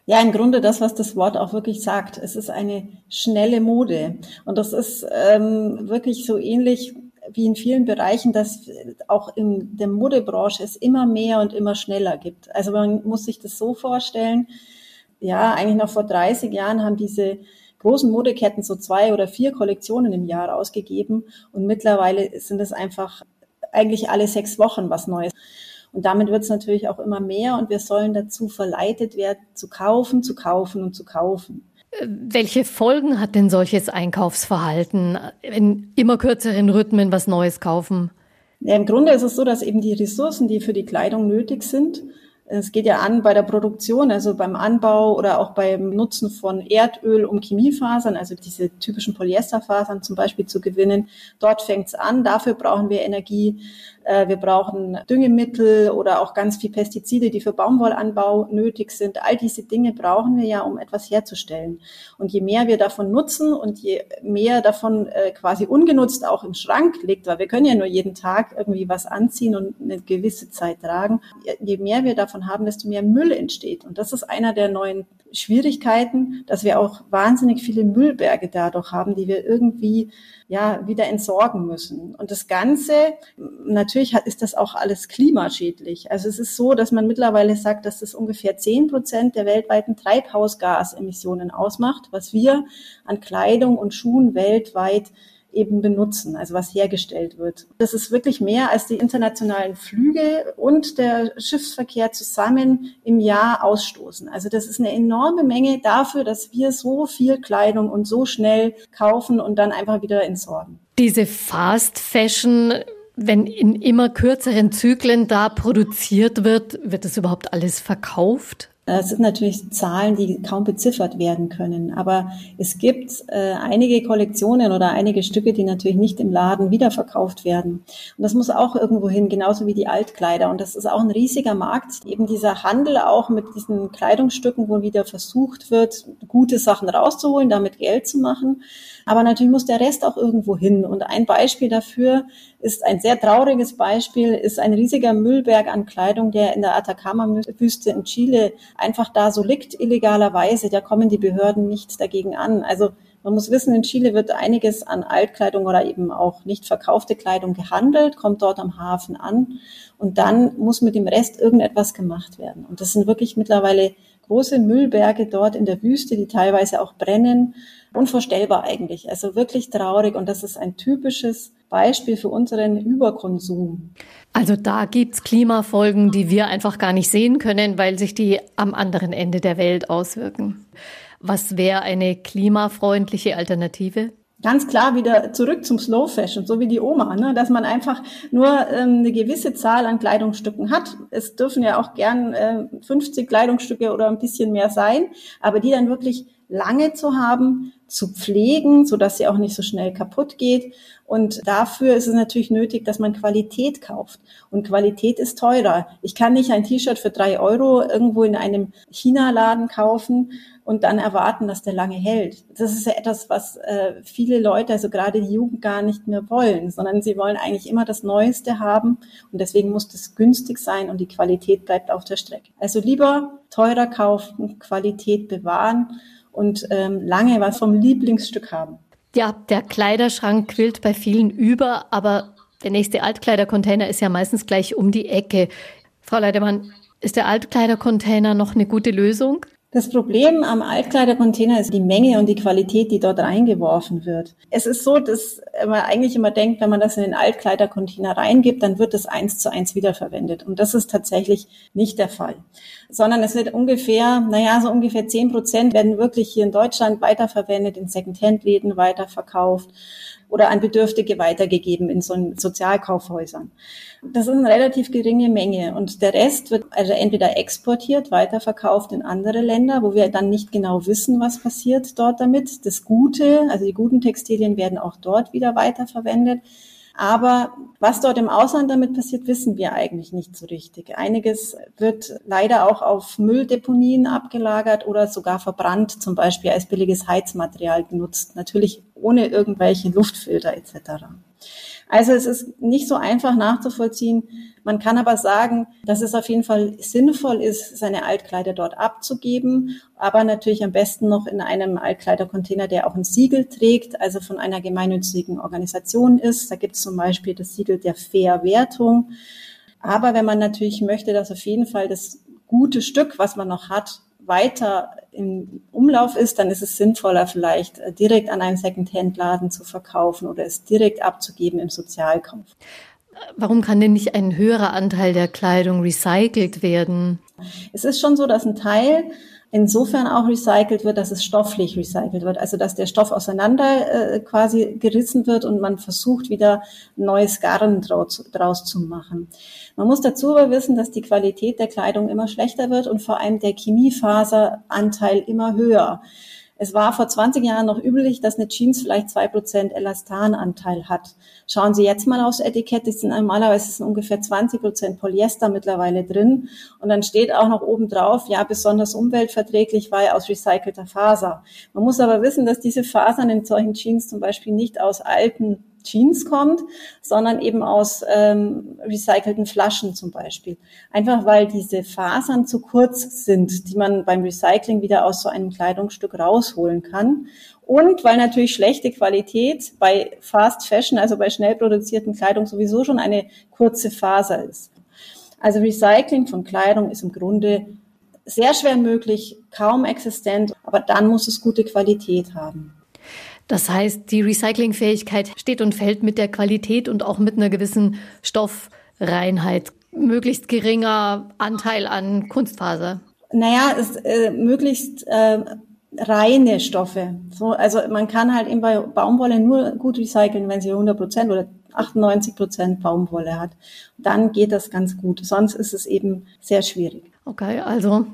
Ja, im Grunde das, was das Wort auch wirklich sagt. Es ist eine schnelle Mode. Und das ist ähm, wirklich so ähnlich wie in vielen Bereichen, dass auch in der Modebranche es immer mehr und immer schneller gibt. Also man muss sich das so vorstellen, ja, eigentlich noch vor 30 Jahren haben diese großen Modeketten so zwei oder vier Kollektionen im Jahr rausgegeben und mittlerweile sind es einfach eigentlich alle sechs Wochen was Neues. Und damit wird es natürlich auch immer mehr und wir sollen dazu verleitet werden, zu kaufen, zu kaufen und zu kaufen.
Welche Folgen hat denn solches Einkaufsverhalten in immer kürzeren Rhythmen was Neues kaufen?
Ja, Im Grunde ist es so, dass eben die Ressourcen, die für die Kleidung nötig sind, es geht ja an bei der Produktion, also beim Anbau oder auch beim Nutzen von Erdöl, um Chemiefasern, also diese typischen Polyesterfasern zum Beispiel zu gewinnen. Dort fängt es an. Dafür brauchen wir Energie. Äh, wir brauchen Düngemittel oder auch ganz viel Pestizide, die für Baumwollanbau nötig sind. All diese Dinge brauchen wir ja, um etwas herzustellen. Und je mehr wir davon nutzen und je mehr davon äh, quasi ungenutzt auch im Schrank liegt, weil wir können ja nur jeden Tag irgendwie was anziehen und eine gewisse Zeit tragen, je mehr wir davon haben, desto mehr Müll entsteht. Und das ist einer der neuen Schwierigkeiten, dass wir auch wahnsinnig viele Müllberge dadurch haben, die wir irgendwie ja wieder entsorgen müssen. Und das Ganze, natürlich ist das auch alles klimaschädlich. Also es ist so, dass man mittlerweile sagt, dass das ungefähr zehn Prozent der weltweiten Treibhausgasemissionen ausmacht, was wir an Kleidung und Schuhen weltweit eben benutzen, also was hergestellt wird. Das ist wirklich mehr als die internationalen Flüge und der Schiffsverkehr zusammen im Jahr ausstoßen. Also das ist eine enorme Menge dafür, dass wir so viel Kleidung und so schnell kaufen und dann einfach wieder entsorgen.
Diese Fast Fashion, wenn in immer kürzeren Zyklen da produziert wird, wird das überhaupt alles verkauft?
Das sind natürlich Zahlen, die kaum beziffert werden können. Aber es gibt äh, einige Kollektionen oder einige Stücke, die natürlich nicht im Laden wiederverkauft werden. Und das muss auch irgendwo hin, genauso wie die Altkleider. Und das ist auch ein riesiger Markt. Eben dieser Handel auch mit diesen Kleidungsstücken, wo wieder versucht wird, gute Sachen rauszuholen, damit Geld zu machen. Aber natürlich muss der Rest auch irgendwo hin. Und ein Beispiel dafür ist ein sehr trauriges Beispiel, ist ein riesiger Müllberg an Kleidung, der in der Atacama-Wüste in Chile einfach da so liegt, illegalerweise. Da kommen die Behörden nicht dagegen an. Also man muss wissen, in Chile wird einiges an Altkleidung oder eben auch nicht verkaufte Kleidung gehandelt, kommt dort am Hafen an und dann muss mit dem Rest irgendetwas gemacht werden. Und das sind wirklich mittlerweile große Müllberge dort in der Wüste, die teilweise auch brennen. Unvorstellbar eigentlich. Also wirklich traurig. Und das ist ein typisches Beispiel für unseren Überkonsum.
Also da gibt's Klimafolgen, die wir einfach gar nicht sehen können, weil sich die am anderen Ende der Welt auswirken. Was wäre eine klimafreundliche Alternative?
Ganz klar wieder zurück zum Slow Fashion, so wie die Oma, ne? dass man einfach nur ähm, eine gewisse Zahl an Kleidungsstücken hat. Es dürfen ja auch gern äh, 50 Kleidungsstücke oder ein bisschen mehr sein, aber die dann wirklich lange zu haben, zu pflegen, so dass sie auch nicht so schnell kaputt geht. Und dafür ist es natürlich nötig, dass man Qualität kauft. Und Qualität ist teurer. Ich kann nicht ein T-Shirt für drei Euro irgendwo in einem China-Laden kaufen und dann erwarten, dass der lange hält. Das ist ja etwas, was äh, viele Leute, also gerade die Jugend, gar nicht mehr wollen, sondern sie wollen eigentlich immer das Neueste haben und deswegen muss das günstig sein und die Qualität bleibt auf der Strecke. Also lieber teurer kaufen, Qualität bewahren und ähm, lange was vom Lieblingsstück haben.
Ja, der Kleiderschrank quillt bei vielen über, aber der nächste Altkleidercontainer ist ja meistens gleich um die Ecke. Frau Leidemann, ist der Altkleidercontainer noch eine gute Lösung?
Das Problem am Altkleidercontainer ist die Menge und die Qualität, die dort reingeworfen wird. Es ist so, dass man eigentlich immer denkt, wenn man das in den Altkleidercontainer reingibt, dann wird das eins zu eins wiederverwendet. Und das ist tatsächlich nicht der Fall. Sondern es wird ungefähr, naja, so ungefähr zehn Prozent werden wirklich hier in Deutschland weiterverwendet, in Secondhand-Läden weiterverkauft oder an Bedürftige weitergegeben in so Sozialkaufhäusern. Das ist eine relativ geringe Menge und der Rest wird also entweder exportiert, weiterverkauft in andere Länder, wo wir dann nicht genau wissen, was passiert dort damit. Das Gute, also die guten Textilien werden auch dort wieder weiterverwendet. Aber was dort im Ausland damit passiert, wissen wir eigentlich nicht so richtig. Einiges wird leider auch auf Mülldeponien abgelagert oder sogar verbrannt, zum Beispiel als billiges Heizmaterial genutzt. Natürlich ohne irgendwelche Luftfilter etc. Also es ist nicht so einfach nachzuvollziehen. Man kann aber sagen, dass es auf jeden Fall sinnvoll ist, seine Altkleider dort abzugeben, aber natürlich am besten noch in einem Altkleidercontainer, der auch ein Siegel trägt, also von einer gemeinnützigen Organisation ist. Da gibt es zum Beispiel das Siegel der Fairwertung. Aber wenn man natürlich möchte, dass auf jeden Fall das gute Stück, was man noch hat, weiter im Umlauf ist, dann ist es sinnvoller, vielleicht äh, direkt an einen Secondhand-Laden zu verkaufen oder es direkt abzugeben im Sozialkauf.
Warum kann denn nicht ein höherer Anteil der Kleidung recycelt werden?
Es ist schon so, dass ein Teil insofern auch recycelt wird, dass es stofflich recycelt wird, also dass der Stoff auseinander äh, quasi gerissen wird und man versucht wieder neues Garn draus, draus zu machen. Man muss dazu aber wissen, dass die Qualität der Kleidung immer schlechter wird und vor allem der Chemiefaseranteil immer höher. Es war vor 20 Jahren noch üblich, dass eine Jeans vielleicht zwei Prozent Elastananteil hat. Schauen Sie jetzt mal aufs Etikett, es sind normalerweise sind ungefähr 20 Prozent Polyester mittlerweile drin. Und dann steht auch noch oben drauf, ja, besonders umweltverträglich, weil aus recycelter Faser. Man muss aber wissen, dass diese Fasern in solchen Jeans zum Beispiel nicht aus alten Jeans kommt, sondern eben aus ähm, recycelten Flaschen zum Beispiel. Einfach weil diese Fasern zu kurz sind, die man beim Recycling wieder aus so einem Kleidungsstück rausholen kann. Und weil natürlich schlechte Qualität bei Fast Fashion, also bei schnell produzierten Kleidung sowieso schon eine kurze Faser ist. Also Recycling von Kleidung ist im Grunde sehr schwer möglich, kaum existent, aber dann muss es gute Qualität haben.
Das heißt, die Recyclingfähigkeit steht und fällt mit der Qualität und auch mit einer gewissen Stoffreinheit. Möglichst geringer Anteil an Kunstfaser.
Naja, es, äh, möglichst äh,
reine Stoffe. So, also man kann halt eben bei Baumwolle nur gut recyceln, wenn sie 100 Prozent oder 98 Prozent Baumwolle hat. Dann geht das ganz gut. Sonst ist es eben sehr schwierig.
Okay, also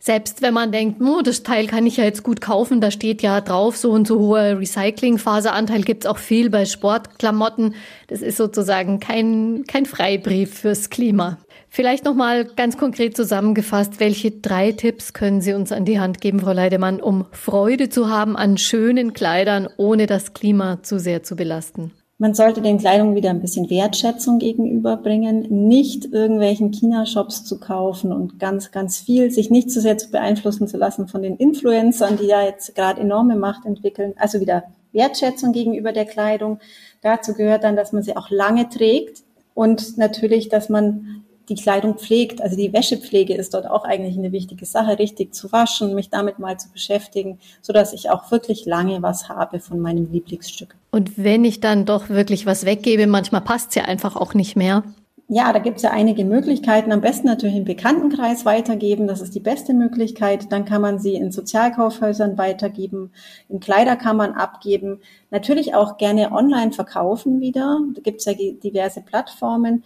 selbst wenn man denkt, oh, das Teil kann ich ja jetzt gut kaufen, da steht ja drauf, so und so hoher Recyclingfaseranteil gibt's auch viel bei Sportklamotten. Das ist sozusagen kein, kein Freibrief fürs Klima. Vielleicht nochmal ganz konkret zusammengefasst, welche drei Tipps können Sie uns an die Hand geben, Frau Leidemann, um Freude zu haben an schönen Kleidern, ohne das Klima zu sehr zu belasten?
Man sollte den Kleidungen wieder ein bisschen Wertschätzung gegenüberbringen, nicht irgendwelchen China-Shops zu kaufen und ganz, ganz viel, sich nicht zu sehr zu beeinflussen zu lassen von den Influencern, die ja jetzt gerade enorme Macht entwickeln. Also wieder Wertschätzung gegenüber der Kleidung. Dazu gehört dann, dass man sie auch lange trägt und natürlich, dass man die Kleidung pflegt. Also die Wäschepflege ist dort auch eigentlich eine wichtige Sache, richtig zu waschen, mich damit mal zu beschäftigen, so dass ich auch wirklich lange was habe von meinem Lieblingsstück.
Und wenn ich dann doch wirklich was weggebe, manchmal passt es ja einfach auch nicht mehr.
Ja, da gibt es ja einige Möglichkeiten. Am besten natürlich im Bekanntenkreis weitergeben. Das ist die beste Möglichkeit. Dann kann man sie in Sozialkaufhäusern weitergeben, in Kleiderkammern abgeben. Natürlich auch gerne online verkaufen wieder. Da gibt es ja diverse Plattformen.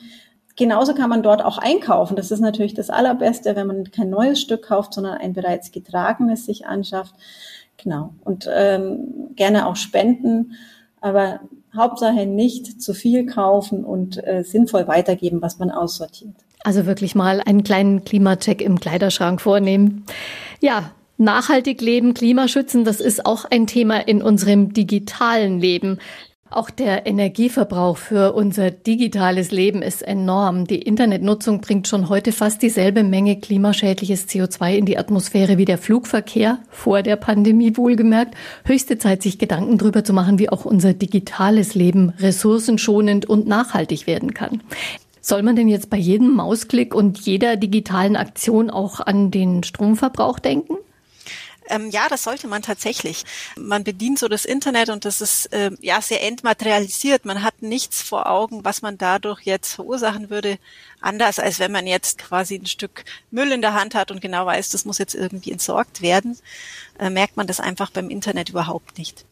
Genauso kann man dort auch einkaufen. Das ist natürlich das Allerbeste, wenn man kein neues Stück kauft, sondern ein bereits getragenes sich anschafft. Genau. Und ähm, gerne auch spenden, aber Hauptsache nicht zu viel kaufen und äh, sinnvoll weitergeben, was man aussortiert.
Also wirklich mal einen kleinen Klimacheck im Kleiderschrank vornehmen. Ja, Nachhaltig leben, Klimaschützen, das ist auch ein Thema in unserem digitalen Leben. Auch der Energieverbrauch für unser digitales Leben ist enorm. Die Internetnutzung bringt schon heute fast dieselbe Menge klimaschädliches CO2 in die Atmosphäre wie der Flugverkehr, vor der Pandemie wohlgemerkt. Höchste Zeit, sich Gedanken darüber zu machen, wie auch unser digitales Leben ressourcenschonend und nachhaltig werden kann. Soll man denn jetzt bei jedem Mausklick und jeder digitalen Aktion auch an den Stromverbrauch denken?
Ähm, ja, das sollte man tatsächlich. Man bedient so das Internet und das ist äh, ja sehr entmaterialisiert. Man hat nichts vor Augen, was man dadurch jetzt verursachen würde, anders als wenn man jetzt quasi ein Stück Müll in der Hand hat und genau weiß, das muss jetzt irgendwie entsorgt werden, äh, merkt man das einfach beim Internet überhaupt nicht.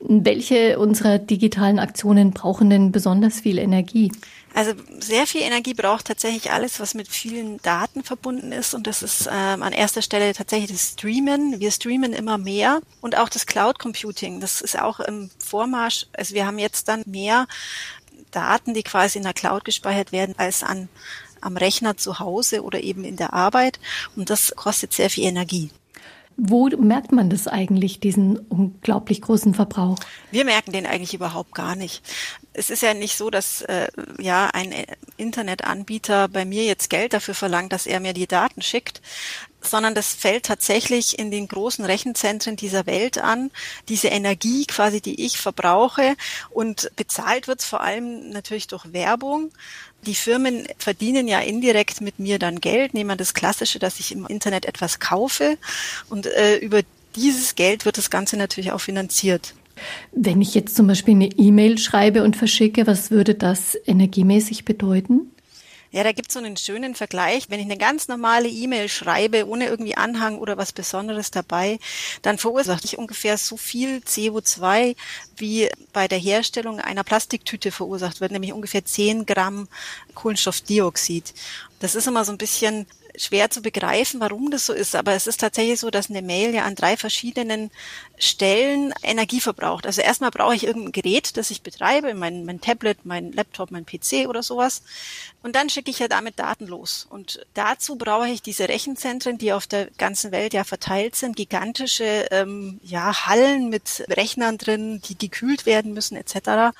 Welche unserer digitalen Aktionen brauchen denn besonders viel Energie?
Also sehr viel Energie braucht tatsächlich alles, was mit vielen Daten verbunden ist. Und das ist ähm, an erster Stelle tatsächlich das Streamen. Wir streamen immer mehr. Und auch das Cloud Computing. Das ist auch im Vormarsch. Also wir haben jetzt dann mehr Daten, die quasi in der Cloud gespeichert werden, als an am Rechner zu Hause oder eben in der Arbeit. Und das kostet sehr viel Energie.
Wo merkt man das eigentlich, diesen unglaublich großen Verbrauch?
Wir merken den eigentlich überhaupt gar nicht. Es ist ja nicht so, dass äh, ja ein Internetanbieter bei mir jetzt Geld dafür verlangt, dass er mir die Daten schickt, sondern das fällt tatsächlich in den großen Rechenzentren dieser Welt an, diese Energie quasi, die ich verbrauche und bezahlt wird vor allem natürlich durch Werbung. Die Firmen verdienen ja indirekt mit mir dann Geld, nehmen wir das Klassische, dass ich im Internet etwas kaufe und äh, über dieses Geld wird das Ganze natürlich auch finanziert.
Wenn ich jetzt zum Beispiel eine E-Mail schreibe und verschicke, was würde das energiemäßig bedeuten?
Ja, da gibt's so einen schönen Vergleich. Wenn ich eine ganz normale E-Mail schreibe, ohne irgendwie Anhang oder was Besonderes dabei, dann verursache ich ungefähr so viel CO2, wie bei der Herstellung einer Plastiktüte verursacht wird, nämlich ungefähr 10 Gramm Kohlenstoffdioxid. Das ist immer so ein bisschen schwer zu begreifen, warum das so ist, aber es ist tatsächlich so, dass eine Mail ja an drei verschiedenen Stellen Energie verbraucht. Also erstmal brauche ich irgendein Gerät, das ich betreibe, mein, mein Tablet, mein Laptop, mein PC oder sowas. Und dann schicke ich ja damit Daten los. Und dazu brauche ich diese Rechenzentren, die auf der ganzen Welt ja verteilt sind, gigantische ähm, ja, Hallen mit Rechnern drin, die gekühlt werden müssen etc.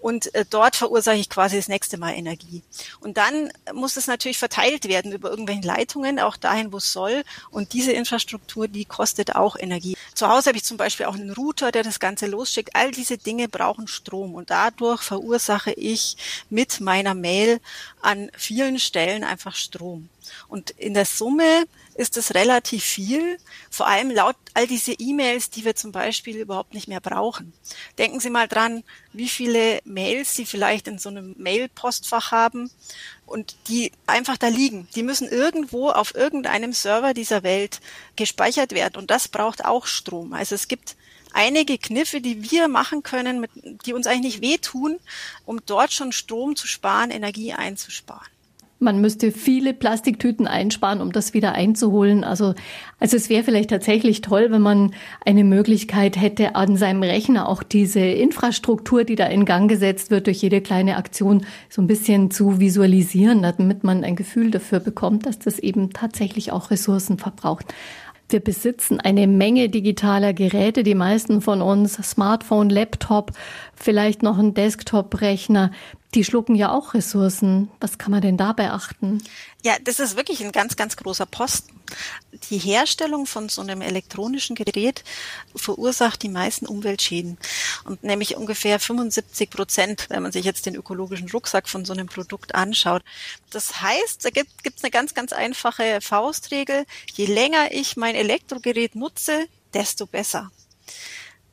Und äh, dort verursache ich quasi das nächste Mal Energie. Und dann muss es natürlich verteilt werden über irgendwelche Leitungen, auch dahin, wo es soll. Und diese Infrastruktur, die kostet auch Energie. Zu Hause habe ich zum Beispiel auch einen Router, der das Ganze losschickt. All diese Dinge brauchen Strom und dadurch verursache ich mit meiner Mail an vielen Stellen einfach Strom. Und in der Summe ist es relativ viel, vor allem laut all diese E-Mails, die wir zum Beispiel überhaupt nicht mehr brauchen. Denken Sie mal dran, wie viele Mails Sie vielleicht in so einem Mail-Postfach haben und die einfach da liegen. Die müssen irgendwo auf irgendeinem Server dieser Welt gespeichert werden und das braucht auch Strom. Also es gibt einige Kniffe, die wir machen können, die uns eigentlich nicht wehtun, um dort schon Strom zu sparen, Energie einzusparen.
Man müsste viele Plastiktüten einsparen, um das wieder einzuholen. Also, also es wäre vielleicht tatsächlich toll, wenn man eine Möglichkeit hätte, an seinem Rechner auch diese Infrastruktur, die da in Gang gesetzt wird, durch jede kleine Aktion so ein bisschen zu visualisieren, damit man ein Gefühl dafür bekommt, dass das eben tatsächlich auch Ressourcen verbraucht. Wir besitzen eine Menge digitaler Geräte, die meisten von uns, Smartphone, Laptop, vielleicht noch ein Desktop-Rechner. Die schlucken ja auch Ressourcen. Was kann man denn da beachten?
Ja, das ist wirklich ein ganz, ganz großer Posten. Die Herstellung von so einem elektronischen Gerät verursacht die meisten Umweltschäden. Und nämlich ungefähr 75 Prozent, wenn man sich jetzt den ökologischen Rucksack von so einem Produkt anschaut. Das heißt, da gibt es eine ganz, ganz einfache Faustregel. Je länger ich mein Elektrogerät nutze, desto besser.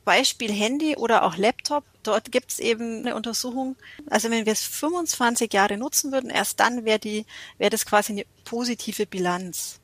Beispiel Handy oder auch Laptop. Dort gibt es eben eine Untersuchung. Also wenn wir es 25 Jahre nutzen würden, erst dann wäre die, wäre das quasi eine positive Bilanz.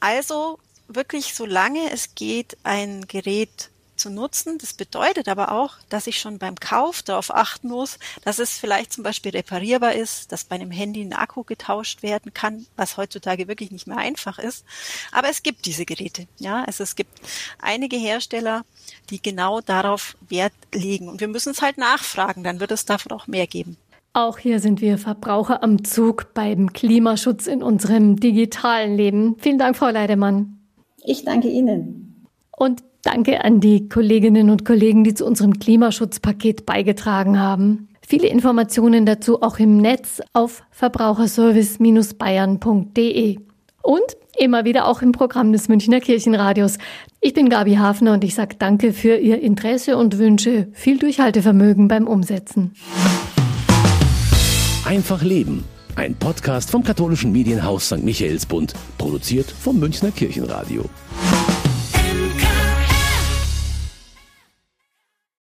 Also wirklich, solange es geht, ein Gerät zu nutzen. Das bedeutet aber auch, dass ich schon beim Kauf darauf achten muss, dass es vielleicht zum Beispiel reparierbar ist, dass bei einem Handy ein Akku getauscht werden kann, was heutzutage wirklich nicht mehr einfach ist. Aber es gibt diese Geräte. Ja, also es gibt einige Hersteller, die genau darauf Wert legen. Und wir müssen es halt nachfragen, dann wird es davon auch mehr geben.
Auch hier sind wir Verbraucher am Zug beim Klimaschutz in unserem digitalen Leben. Vielen Dank, Frau Leidemann.
Ich danke Ihnen.
Und Danke an die Kolleginnen und Kollegen, die zu unserem Klimaschutzpaket beigetragen haben. Viele Informationen dazu auch im Netz auf verbraucherservice-bayern.de. Und immer wieder auch im Programm des Münchner Kirchenradios. Ich bin Gabi Hafner und ich sage danke für Ihr Interesse und wünsche viel Durchhaltevermögen beim Umsetzen.
Einfach Leben. Ein Podcast vom katholischen Medienhaus St. Michaelsbund, produziert vom Münchner Kirchenradio.